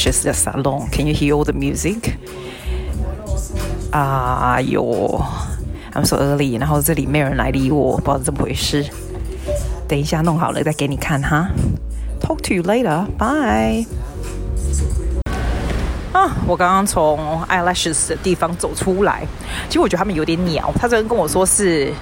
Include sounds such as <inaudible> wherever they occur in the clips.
Eyelashes 的 salon。Can you hear all the music？啊哟，I'm so early，然后这里没有人来理我，不知道怎么回事。等一下弄好了再给你看哈。Talk to you later，bye。啊，我刚刚从 Eyelashes 的地方走出来，其实我觉得他们有点鸟。他这边跟我说是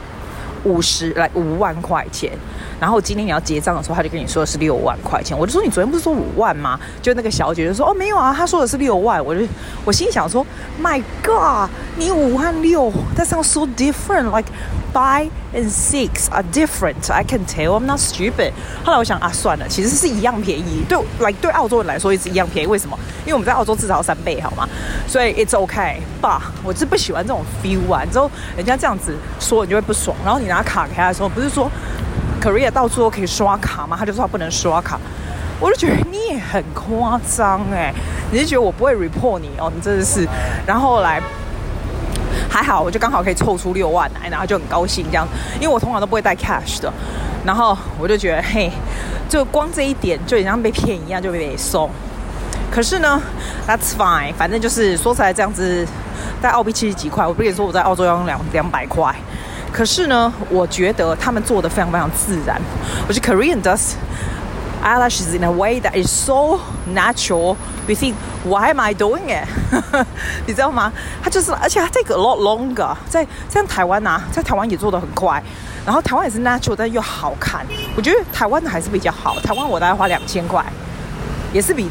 五十来五万块钱。然后今天你要结账的时候，他就跟你说的是六万块钱。我就说你昨天不是说五万吗？就那个小姐就说哦没有啊，他说的是六万。我就我心里想说，My God，你五万六，That sounds so different. Like five and six are different. I can tell. I'm not stupid. 后来我想啊，算了，其实是一样便宜。对来对澳洲人来说也是一样便宜。为什么？因为我们在澳洲至少三倍，好吗？所以 it's okay。爸，我是不喜欢这种 feel 完之后，人家这样子说你就会不爽。然后你拿卡给他的时候，不是说。Korea 到处都可以刷卡吗？他就说他不能刷卡，我就觉得你也很夸张哎！你是觉得我不会 report 你哦？你真的是。然后来还好，我就刚好可以凑出六万来，然后就很高兴这样，因为我通常都不会带 cash 的。然后我就觉得嘿，就光这一点就像被骗一样，就被送。可是呢，That's fine，反正就是说起来这样子，带澳币七十几块，我不跟你说我在澳洲要用两两百块。可是呢，我觉得他们做的非常非常自然。我觉得 Korean does eyelashes in a way that is so natural. You think, why am I doing it？<laughs> 你知道吗？他就是，而且他 take a lot longer 在。在像台湾啊，在台湾也做得很快。然后台湾也是 natural，但又好看。我觉得台湾的还是比较好。台湾我大概花两千块，也是比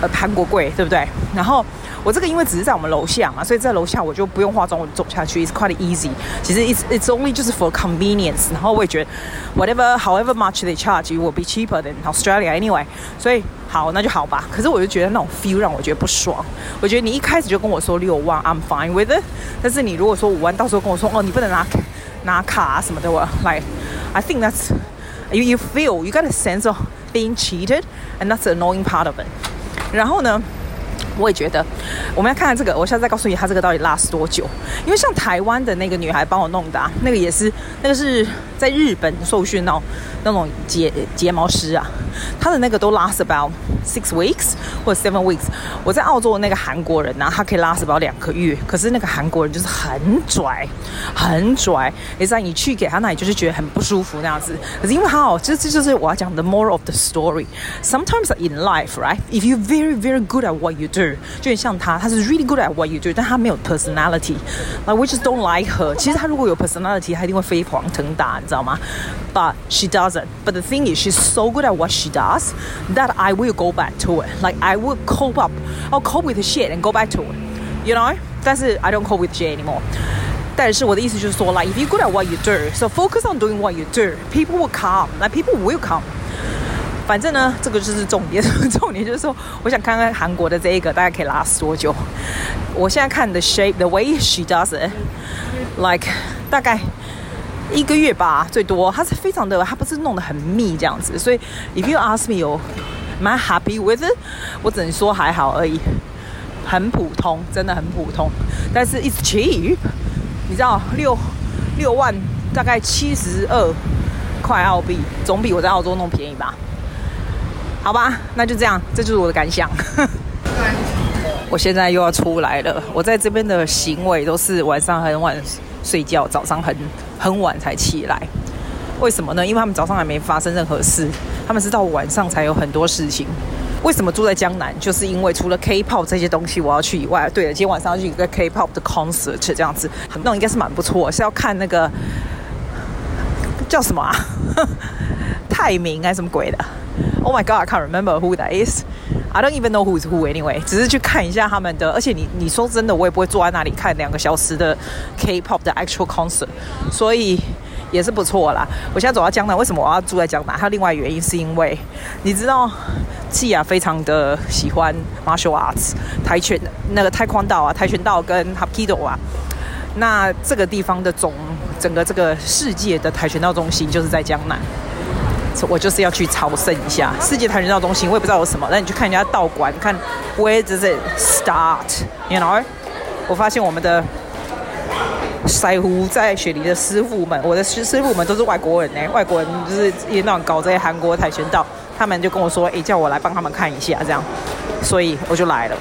呃韩国贵，对不对？然后。我这个因为只是在我们楼下嘛，所以在楼下我就不用化妆，我走下去，it's quite easy。其实 it's it's only just for convenience。然后我也觉得，whatever however much they charge you will be cheaper than Australia anyway。所以好，那就好吧。可是我就觉得那种 feel 让我觉得不爽。我觉得你一开始就跟我说六万，I'm fine with it。但是你如果说五万，到时候跟我说哦，你不能拿拿卡啊什么的，我 like I think that's you you feel you got a sense of being cheated and that's the annoying part of it。然后呢？ 我也觉得，我们要看看这个。我现在再告诉你，它这个到底 last 多久？因为像台湾的那个女孩帮我弄的，啊，那个也是，那个是在日本受训那种那种睫睫毛师啊，他的那个都 last about six weeks 或者 seven weeks。我在澳洲的那个韩国人呢，啊，他可以 last about 两个月。可是那个韩国人就是很拽，很拽。也在，你去给他那里就是觉得很不舒服那样子。可是因为他哦，这这就是我要讲的 more of the story。Sometimes in life, right? If you very very good at what you do. 就很像他，他是 really good at what you do，但他没有 personality，like we just don't like her。其实他如果有 personality，他一定会飞黄腾达，你知道吗？But she doesn't. But the thing is, she's so good at what she does that I will go back to it. Like I will cope up, I'll cope with the shit and go back to it. You know? 但是 I don't cope with shit anymore. 但是我的意思就是说，like if you're good at what you do, so focus on doing what you do. People will come. Like people will come. 反正呢，这个就是重点。<laughs> 重点就是说，我想看看韩国的这一个大概可以 last 多久。我现在看的 shape，the way she does it，like 大概一个月吧，最多。它是非常的，它不是弄得很密这样子。所以，if you ask me，有蛮 happy with it，我只能说还好而已，很普通，真的很普通。但是 it's cheap，你知道，六六万大概七十二块澳币，总比我在澳洲弄便宜吧。好吧，那就这样，这就是我的感想。<laughs> 我现在又要出来了。我在这边的行为都是晚上很晚睡觉，早上很很晚才起来。为什么呢？因为他们早上还没发生任何事，他们是到晚上才有很多事情。为什么住在江南？就是因为除了 K-pop 这些东西我要去以外，对了，今天晚上要去一个 K-pop 的 concert，这样子，那应该是蛮不错。是要看那个叫什么啊？<laughs> 泰明还是什么鬼的？Oh my god, I can't remember who that is. I don't even know who is who anyway. 只是去看一下他们的，而且你你说真的，我也不会坐在那里看两个小时的 K-pop 的 actual concert，所以也是不错啦。我现在走到江南，为什么我要住在江南？还有另外原因是因为你知道，季啊非常的喜欢 martial arts，跆拳那个跆拳道啊，跆拳道跟 Hapkido 啊。那这个地方的总整个这个世界的跆拳道中心就是在江南。我就是要去朝圣一下世界跆拳道中心，我也不知道有什么，那你去看人家道馆，看 Where does it start？You know？我发现我们的腮胡在雪梨的师傅们，我的师师傅们都是外国人呢，外国人就是也那种搞这些韩国跆拳道，他们就跟我说，诶，叫我来帮他们看一下，这样，所以我就来了。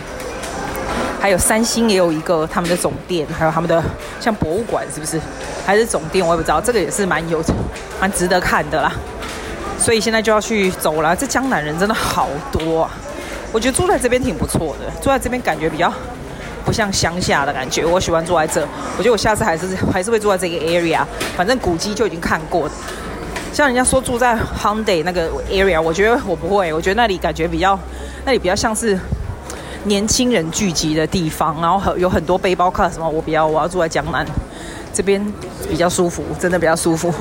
还有三星也有一个他们的总店，还有他们的像博物馆，是不是？还是总店，我也不知道。这个也是蛮有蛮值得看的啦。所以现在就要去走了。这江南人真的好多啊！我觉得住在这边挺不错的，住在这边感觉比较不像乡下的感觉。我喜欢住在这，我觉得我下次还是还是会住在这个 area。反正古迹就已经看过。像人家说住在 h u n d a y 那个 area，我觉得我不会，我觉得那里感觉比较，那里比较像是年轻人聚集的地方，然后很有很多背包客什么，我比较我要住在江南这边比较舒服，真的比较舒服。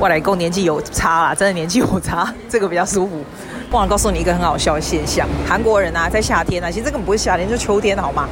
外来工年纪有差啦，真的年纪有差，<laughs> 这个比较舒服。忘了告诉你一个很好笑的现象，韩国人啊，在夏天啊，其实这个不是夏天，就秋天，好吗？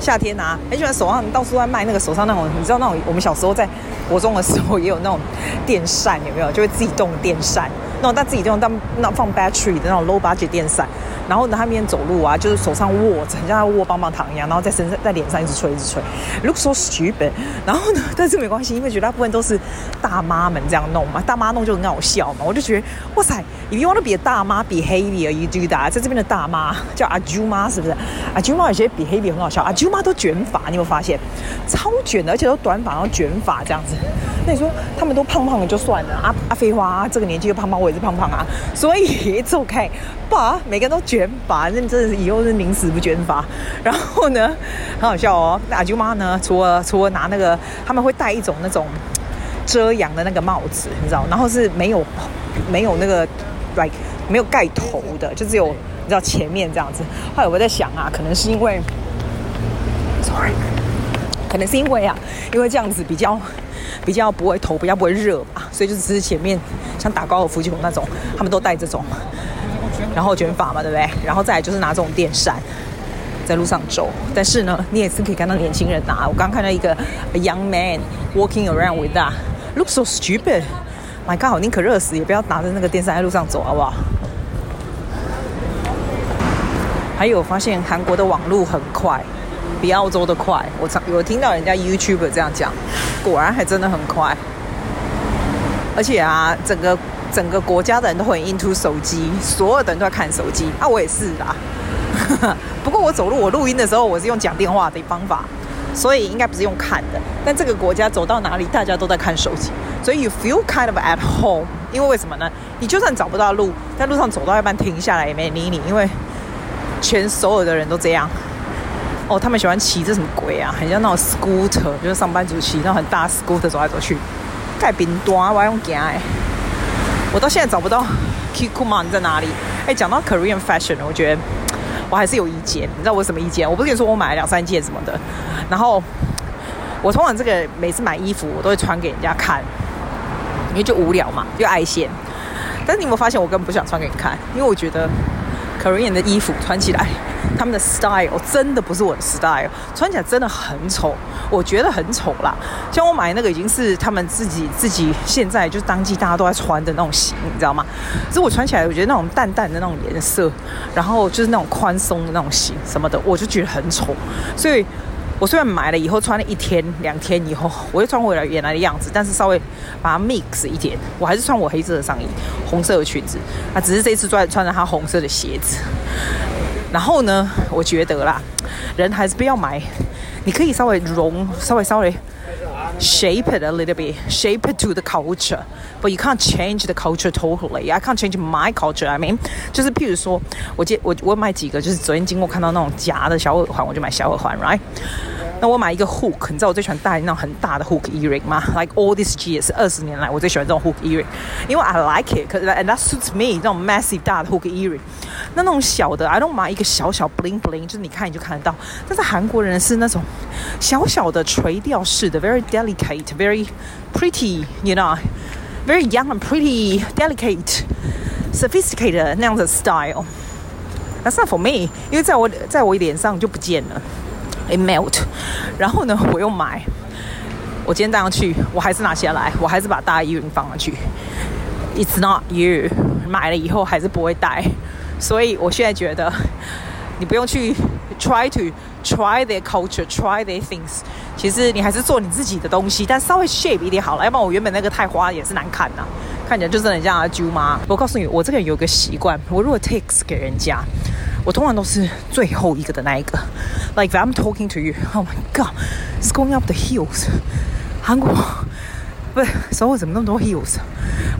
夏天啊，很喜欢手上到处在卖那个手上那种，你知道那种我们小时候在国中的时候也有那种电扇，有没有？就会自己动电扇，那种但自己动但那放 battery 的那种 low budget 电扇。然后呢，他们走路啊，就是手上握着，很像他握棒棒糖一样，然后在身上在脸上一直吹一直吹，look so stupid。然后呢，<laughs> 但是没关系，因为绝大部分都是大妈们这样弄嘛，大妈弄就很好笑嘛。我就觉得，哇塞，if you want to be a 大妈 behavior you do that。在这边的大妈叫阿舅妈，是不是？阿舅妈有些 behavior 很好笑，阿舅妈都卷发，你有有发现？超卷的，而且都短发然后卷发这样子。那你说他们都胖胖的就算了，阿阿飞花这个年纪又胖胖，我也是胖胖啊，所以 it's okay。把每个人都卷发，那真的是以后是宁死不卷发。然后呢，很好笑哦。那阿舅妈呢，除了除了拿那个，他们会戴一种那种遮阳的那个帽子，你知道？然后是没有没有那个 like 没有盖头的，就只有你知道前面这样子。后来我在想啊，可能是因为，sorry，可能是因为啊，因为这样子比较比较不会头比较不会热吧，所以就只是前面像打高尔夫球那种，他们都戴这种。然后卷发嘛，对不对？然后再来就是拿这种电扇在路上走。但是呢，你也是可以看到年轻人拿。我刚看到一个 young man walking around with that. Looks so stupid. My God，宁可热死也不要拿着那个电扇在路上走，好不好？还有发现韩国的网路很快，比澳洲的快。我常有听到人家 YouTube 这样讲，果然还真的很快。而且啊，整个。整个国家的人都很 into 手机，所有的人都在看手机啊，我也是啦。<laughs> 不过我走路，我录音的时候，我是用讲电话的方法，所以应该不是用看的。但这个国家走到哪里，大家都在看手机，所以 you feel kind of at home。因为为什么呢？你就算找不到路，在路上走到一半停下来也没理你，因为全所有的人都这样。哦，他们喜欢骑这什么鬼啊？很像那种 scooter，就是上班族骑那种很大 scooter 走来走去。盖冰端，我要用行哎。我到现在找不到 Kikoman 在哪里。哎，讲到 Korean fashion，我觉得我还是有意见。你知道我什么意见？我不是跟你说我买了两三件什么的，然后我通常这个每次买衣服，我都会穿给人家看，因为就无聊嘛，又爱现。但是你有没有发现，我根本不想穿给你看，因为我觉得 Korean 的衣服穿起来。他们的 style 真的不是我的 style，穿起来真的很丑，我觉得很丑啦。像我买那个已经是他们自己自己现在就是当季大家都在穿的那种型，你知道吗？所以我穿起来，我觉得那种淡淡的那种颜色，然后就是那种宽松的那种型什么的，我就觉得很丑。所以我虽然买了以后穿了一天两天以后，我又穿回来原来的样子，但是稍微把它 mix 一点，我还是穿我黑色的上衣、红色的裙子，啊，只是这次穿穿着它红色的鞋子。然后呢，我觉得啦，人还是不要买。你可以稍微融，稍微稍微 shape it a little bit, shape it to the culture, but you can't change the culture totally. I can't change my culture. I mean，就是譬如说，我见我我买几个，就是昨天经过看到那种夹的小耳环，我就买小耳环，right？那我买一个 hook，你知道我最喜欢戴那种很大的 hook earring 吗？Like all these years，二十年来我最喜欢这种 hook earring，因为 I like it，and that suits me。这种 massive 大的 hook earring，那那种小的，I don't 买一个小小 bling bling，就是你看你就看得到。但是韩国人是那种小小的垂吊式的，very delicate，very pretty，you know，very young and pretty，delicate，sophisticated 那样的 style。That's not for me，因为在我在我脸上就不见了。 It melt，然后呢，我又买，我今天带上去，我还是拿下来，我还是把大衣放上去。It's not you，买了以后还是不会戴，所以我现在觉得，你不用去 try to try their culture，try their things。其实你还是做你自己的东西，但稍微 shape 一点好了，要不然我原本那个太花也是难看呐、看起来就真的很像阿啾妈。我告诉你，我这个人有个习惯，我如果 takes 给人家，我通常都是最后一个的那一个。Like if I'm talking to you, oh my god, it's going up the hills。韩国不是首尔怎么那么多 hills？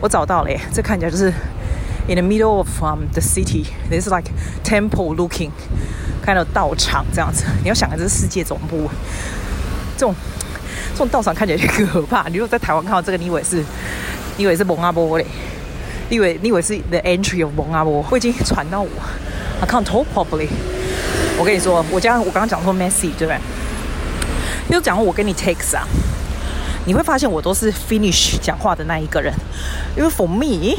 我找到了耶，这看起来就是 in the middle of um, the city. There's like temple looking，看到道场这样子。你要想，这是世界总部，这种这种道场看起来就可怕。你如果在台湾看到这个，你以为是，你以为是蒙阿波嘞？你以为你以为是 the entry of 蒙阿波？我已经传到我，I can't talk properly。我跟你说，我刚我刚刚讲说 messy 对不对？又讲我跟你 text 啊。你会发现我都是 finish 讲话的那一个人，因为 for me，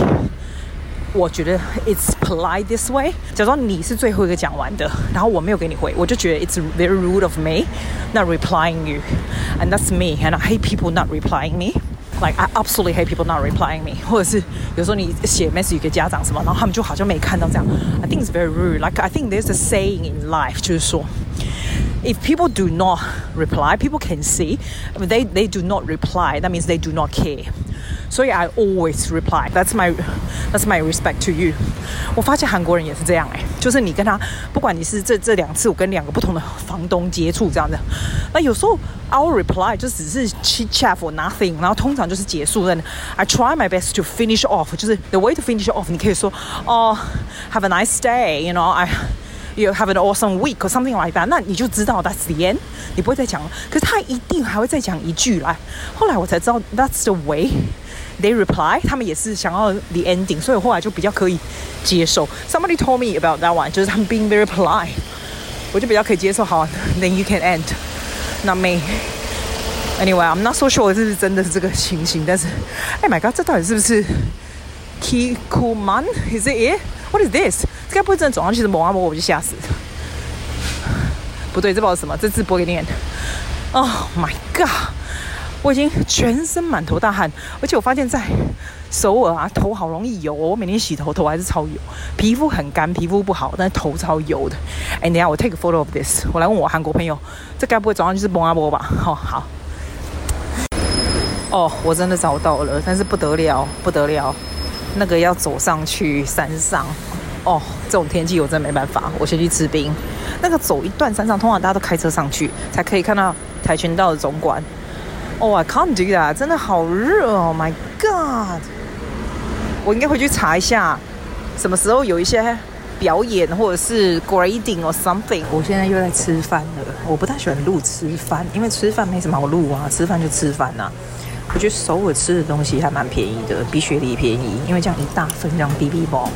我觉得 it's polite this way。假装你是最后一个讲完的，然后我没有给你回，我就觉得 it's very rude of me not replying you，and that's me，and I hate people not replying me me，like I absolutely hate people not replying me。或者是有时候你写 <laughs> message 给家长什么，然后他们就好像没看到这样，I think it's very rude。Like I think there's a saying in life，就是说。If people do not reply, people can see. They they do not reply. That means they do not care. 所以 I always reply. That's my that's my respect to you. 我发现韩国人也是这样哎、欸，就是你跟他，不管你是这这两次我跟两个不同的房东接触这样的，那有时候 I'll reply 就只是 chit chat for nothing，然后通常就是结束。then I try my best to finish off，就是 the way to finish off，你可以说哦、oh,，have a nice day，you know I。You have an awesome week or something like that，那你就知道 that's the end，你不会再讲了。可是他一定还会再讲一句来。后来我才知道 that's the way They reply，他们也是想要 the ending，所以后来就比较可以接受。Somebody told me about that one，就是他们 being very polite，我就比较可以接受。好，then you can end，not me。Anyway，I'm not so sure 是不是真的是这个情形，但是，Oh my God，这到底是不是 Kikkoman？Is it it？What is this？这该不会真的走上去是蒙阿波，我就吓死。不对，这不知道什么，这字不会念。Oh my god！我已经全身满头大汗，而且我发现，在首尔啊，头好容易油。我每天洗头，头还是超油。皮肤很干，皮肤不好，但是头超油的。哎，等下我 take a photo of this，我来问我韩国朋友，这该不会早上就是蒙阿波吧？好好。哦，我真的找到了，但是不得了，不得了，那个要走上去山上。哦，这种天气我真的没办法，我先去吃冰。那个走一段山上，通常大家都开车上去，才可以看到跆拳道的总馆。哦，I can't do that，真的好热哦，My God！我应该回去查一下，什么时候有一些表演或者是 grading or something。我现在又在吃饭了，我不太喜欢录吃饭，因为吃饭没什么好录啊，吃饭就吃饭呐、啊。我觉得首尔吃的东西还蛮便宜的，比雪梨便宜，因为这样一大份这样 BB 包。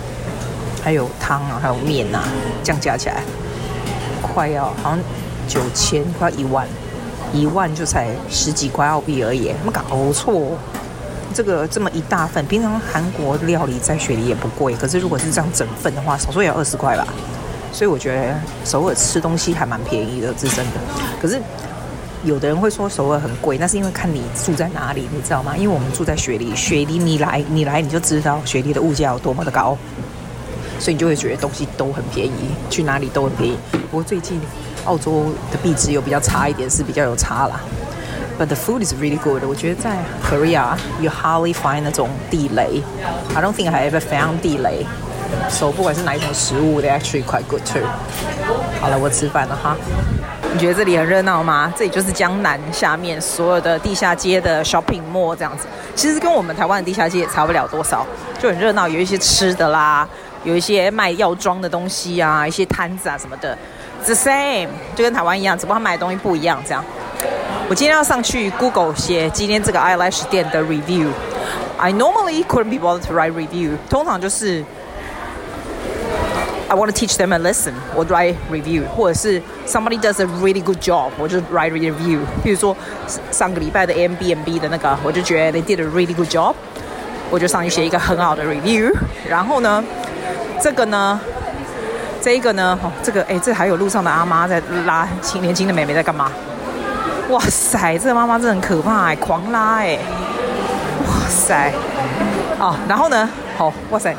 还有汤啊，还有面呐、啊，这样加起来快要好像九千，快要一万，一万就才十几块澳币而已，没搞错。这个这么一大份，平常韩国料理在雪梨也不贵，可是如果是这样整份的话，少说也要二十块吧。所以我觉得首尔吃东西还蛮便宜的，是真的。可是有的人会说首尔很贵，那是因为看你住在哪里，你知道吗？因为我们住在雪梨，雪梨你来你来你就知道雪梨的物价有多么的高。所以你就会觉得东西都很便宜，去哪里都很便宜。不过最近澳洲的币值有比较差一点，是比较有差啦。But the food is really good。我觉得在 Korea you hardly find 那种地雷。I don't think I ever found 地雷。So 不管是哪一种食物，they actually quite good too。好了，我吃饭了哈。你觉得这里很热闹吗？这里就是江南下面所有的地下街的 shopping mall 这样子。其实跟我们台湾的地下街也差不了多少，就很热闹，有一些吃的啦。有一些卖药妆的东西啊，一些摊子啊什么的，the same，就跟台湾一样，只不过他买的东西不一样。这样，我今天要上去 Google 写今天这个 eyelash 店的 review。I normally couldn't be bothered to write review，通常就是 I want to teach them a lesson，我 write review，或者是 somebody does a really good job，我就 write review。比如说上个礼拜的 Airbnb 的那个，我就觉得 they did a really good job，我就上去写一个很好的 review。然后呢，这个呢，这一个呢，哦，这个哎，这还有路上的阿妈在拉轻年轻的妹妹在干嘛？哇塞，这个妈妈真的很可怕哎，狂拉哎，哇塞，哦，然后呢，好，哇塞，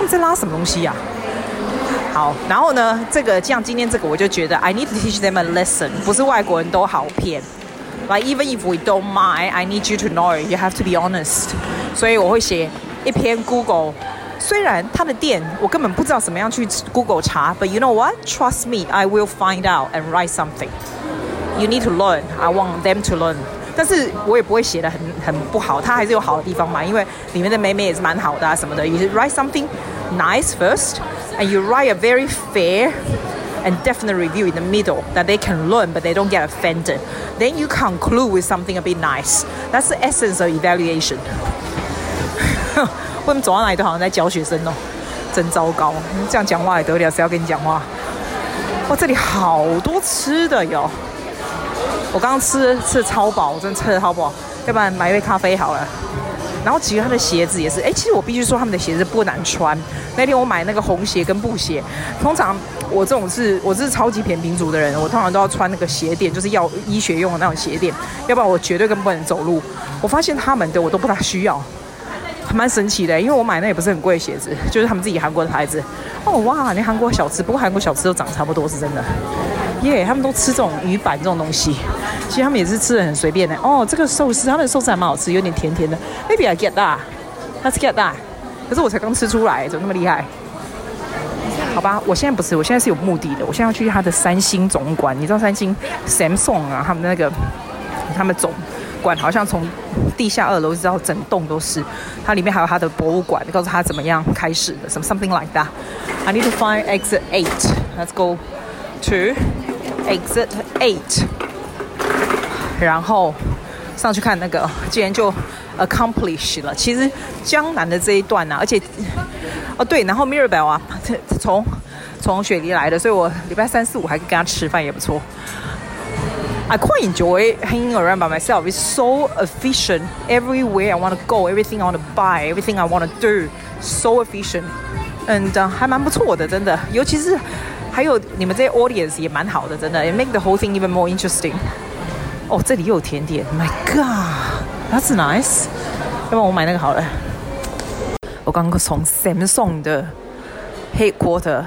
你在拉什么东西呀？好，然后呢，这个像今天这个，我就觉得 I need to teach them a lesson，不是外国人都好骗，like even if we don't mind，I need you to know，you have to be honest，所以我会写。一篇 Google。虽然他的店我根本不知道怎么样去 Google 查，but you know what? Trust me, I will find out and write something. You need to learn. I want them to learn. 但是我也不会写得很很不好，它还是有好的地方嘛，因为里面的妹妹也是蛮好的啊什么的。You write something nice first, and you write a very fair and definite review in the middle that they can learn, but they don't get offended. Then you conclude with something a bit nice. That's the essence of evaluation. 不能走到哪里都好像在教学生哦？真糟糕！这样讲话也得了？谁要跟你讲话？哇，这里好多吃的哟！我刚刚吃吃的超饱，我真的吃的超饱。要不然买一杯咖啡好了。然后其实他的鞋子也是，哎，其实我必须说他们的鞋子不难穿。那天我买那个红鞋跟布鞋，通常我这种是我是超级扁平足的人，我通常都要穿那个鞋垫，就是要医学用的那种鞋垫，要不然我绝对根本不能走路。我发现他们的我都不大需要。蛮神奇的，因为我买那也不是很贵的鞋子，就是他们自己韩国的牌子。哦哇，连韩国小吃，不过韩国小吃都长差不多，是真的。耶、他们都吃这种鱼板这种东西，其实他们也是吃的很随便的。哦，这个寿司，他们的寿司还蛮好吃，有点甜甜的。Maybe I get that，Let's get that。可是我才刚吃出来，怎么那么厉害？好吧，我现在不是，我现在是有目的的，我现在要去他的三星总馆。你知道三星 Samsung 啊，他们那个他们总。馆好像从地下二楼一直到整栋都是，它里面还有它的博物馆，告诉他怎么样开始的，什么 something like that。I need to find exit eight. Let's go to exit eight。然后上去看那个，竟然就 accomplish 了。其实江南的这一段呢、啊，而且哦对，然后 Mirabel 啊，从从雪梨来的，所以我礼拜三四五还跟他吃饭，也不错。I quite enjoy hanging around by myself. It's so efficient. Everywhere I want to go, everything I want to buy, everything I want to do, so efficient. And、uh, 还蛮不错的，真的。尤其是还有你们这些 audience 也蛮好的，真的。It make the whole thing even more interesting. 哦，这里又有甜点。My God, that's nice. 要不然我买那个好了。我刚刚从 Samsung 的 headquarter，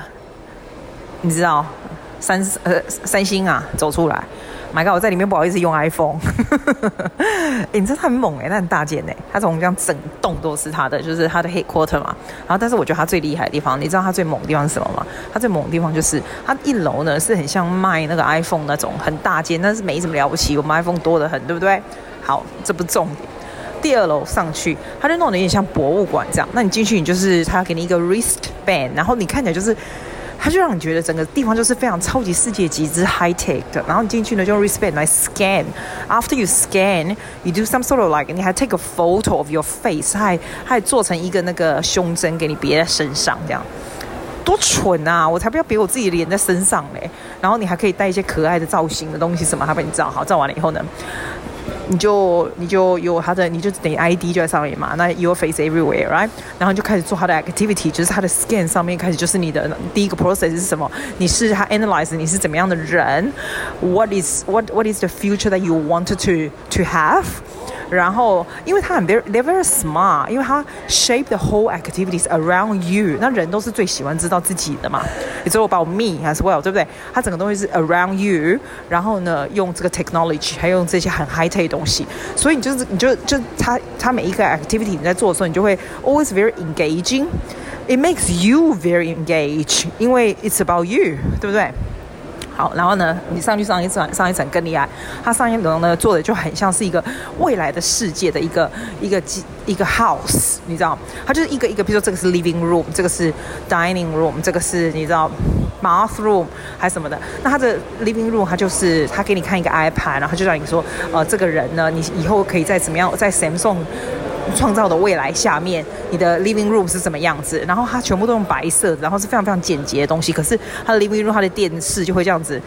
你知道，三呃三星啊走出来。 My God，我在里面不好意思用 iPhone。<laughs> 欸、你知道他很猛哎、欸，他很大件哎、欸，他从这样整栋都是他的，就是他的 headquarter 嘛。然后，但是我觉得他最厉害的地方，你知道他最猛的地方是什么吗？他最猛的地方就是他一楼呢是很像卖那个 iPhone 那种很大件，但是没什么了不起，我们 iPhone 多得很，对不对？好，这不重点。第二楼上去，他就弄得有点像博物馆这样。那你进去，你就是他给你一个 wristband，然后你看起来就是。它就让你觉得整个地方就是非常超级世界级之 high tech 的，然后你进去呢就用 wristband 来 scan。After you scan, you do some sort of like，你还 take a photo of your face，还还做成一个那个胸针给你别在身上，这样多蠢啊！我才不要别我自己的脸在身上嘞。然后你还可以带一些可爱的造型的东西什么，它帮你照好，照完了以后呢？你就你就有他的，你就等于 ID 就在上面嘛。那 Your face everywhere，right？然后你就开始做他的 activity，就是他的 scan 上面开始就是你的第一个 process 是什么？你是他 analyze 你是怎么样的人？What is what what is the future that you wanted to to have？ 然后，因为他很 very they're very smart，因为他 shape the whole activities around you。那人都是最喜欢知道自己的嘛。It's all about me as well，对不对？他整个东西是 around you，然后呢，用这个 technology，还用这些很 high tech 的东西，所以你就是你就就他他每一个 activity 你在做的时候，你就会 always very engaging。It makes you very engaged，因为 it's about you，对不对？ 好，然后呢，你上去上一层，上一层更厉害。它上一层呢，做的就很像是一个未来的世界的一个一个一个 house，你知道？它就是一个一个，比如说这个是 living room，这个是 dining room，这个是你知道 bathroom 还什么的。那它的 living room，它就是它给你看一个 iPad，然后就让你说，呃，这个人呢，你以后可以在怎么样，在 Samsung。创造的未来下面，你的 living room 是什么样子？然后它全部都用白色，然后是非常非常简洁的东西。可是它的 living room，它的电视就会这样子。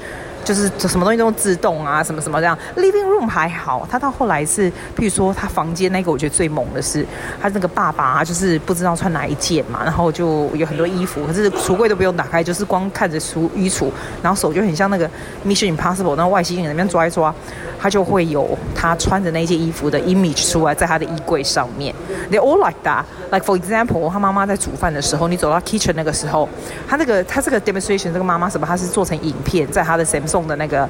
就是什么东西都自动啊，什么什么这样。Living room 还好，他到后来是，譬如说他房间那个，我觉得最猛的是他那个爸爸啊，就是不知道穿哪一件嘛，然后就有很多衣服，可是橱柜都不用打开，就是光看着橱衣橱，然后手就很像那个 Mission Impossible 那外星人那边抓一抓，他就会有他穿着那件衣服的 image 出来在他的衣柜上面。They all like that. Like for example，他妈妈在煮饭的时候，你走到 kitchen 那个时候，他那个他这个 demonstration 这个妈妈什么，他是做成影片在他的 Samsung。送的那个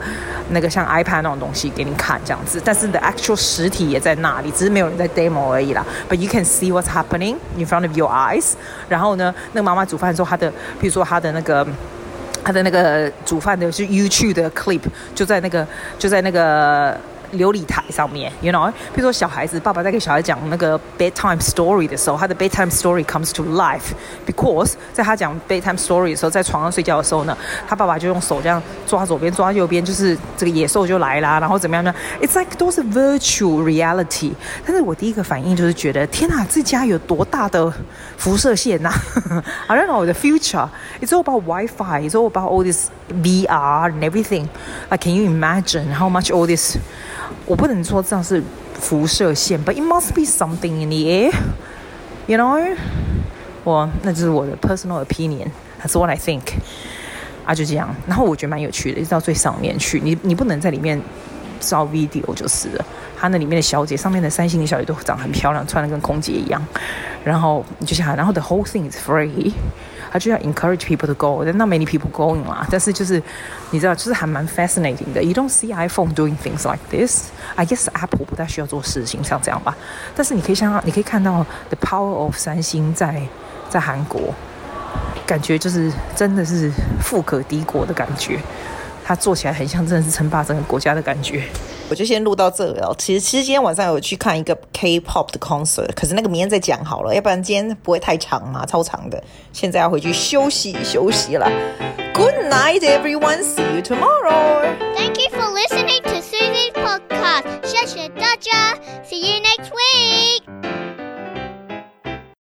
那个像 iPad 那种东西给你看这样子，但是 the actual 实体也在那里，只是没有人在 demo 而已啦。But you can see what's happening in front of your eyes。然后呢，那个妈妈煮饭的时候，她的，比如说她的那个。她的那个煮饭的是 YouTube 的 clip，就在那个就在那个琉璃台上面，you know，比如说小孩子，爸爸在给小孩讲那个 bedtime story 的时候，他的 bedtime story comes to life，because 在他讲 bedtime story 的时候，在床上睡觉的时候呢，他爸爸就用手这样抓左边抓右边，就是这个野兽就来啦，然后怎么样呢？It's like 都是 virtual reality。但是我第一个反应就是觉得，天哪，这家有多大的辐射线呐？I don't know the future. It's all about Wi-Fi. It's all about all this VR and everything. Like, can you imagine how much all this? 我不能说这样是辐射线，but it must be something in the air，you know？我那就是我的 personal opinion，that's what I think。啊，就这样。然后我觉得蛮有趣的，一直到最上面去，你你不能在里面照 video 就是了。它那里面的小姐，上面的三星的小姐都长得很漂亮，穿的跟空姐一样。然后你就想，然后 the whole thing is free。 他就要 encourage people to go，但 not many people going 啦。但是就是你知道，就是还蛮 fascinating 的。You don't see iPhone doing things like this. I guess Apple 不太需要做事情像这样吧。但是你可以想，你可以看到 the power of 三星在在韩国，感觉就是真的是富可敌国的感觉。它做起来很像真的是称霸整个国家的感觉。我就先录到这里哦。其实，其实今天晚上有去看一个 K-pop 的 concert，可是那个明天再讲好了，要不然今天不会太长嘛，超长的。现在要回去休息休息了。Good night, everyone. See you tomorrow. Thank you for listening to Susie's podcast. 谢谢大家。See you next week.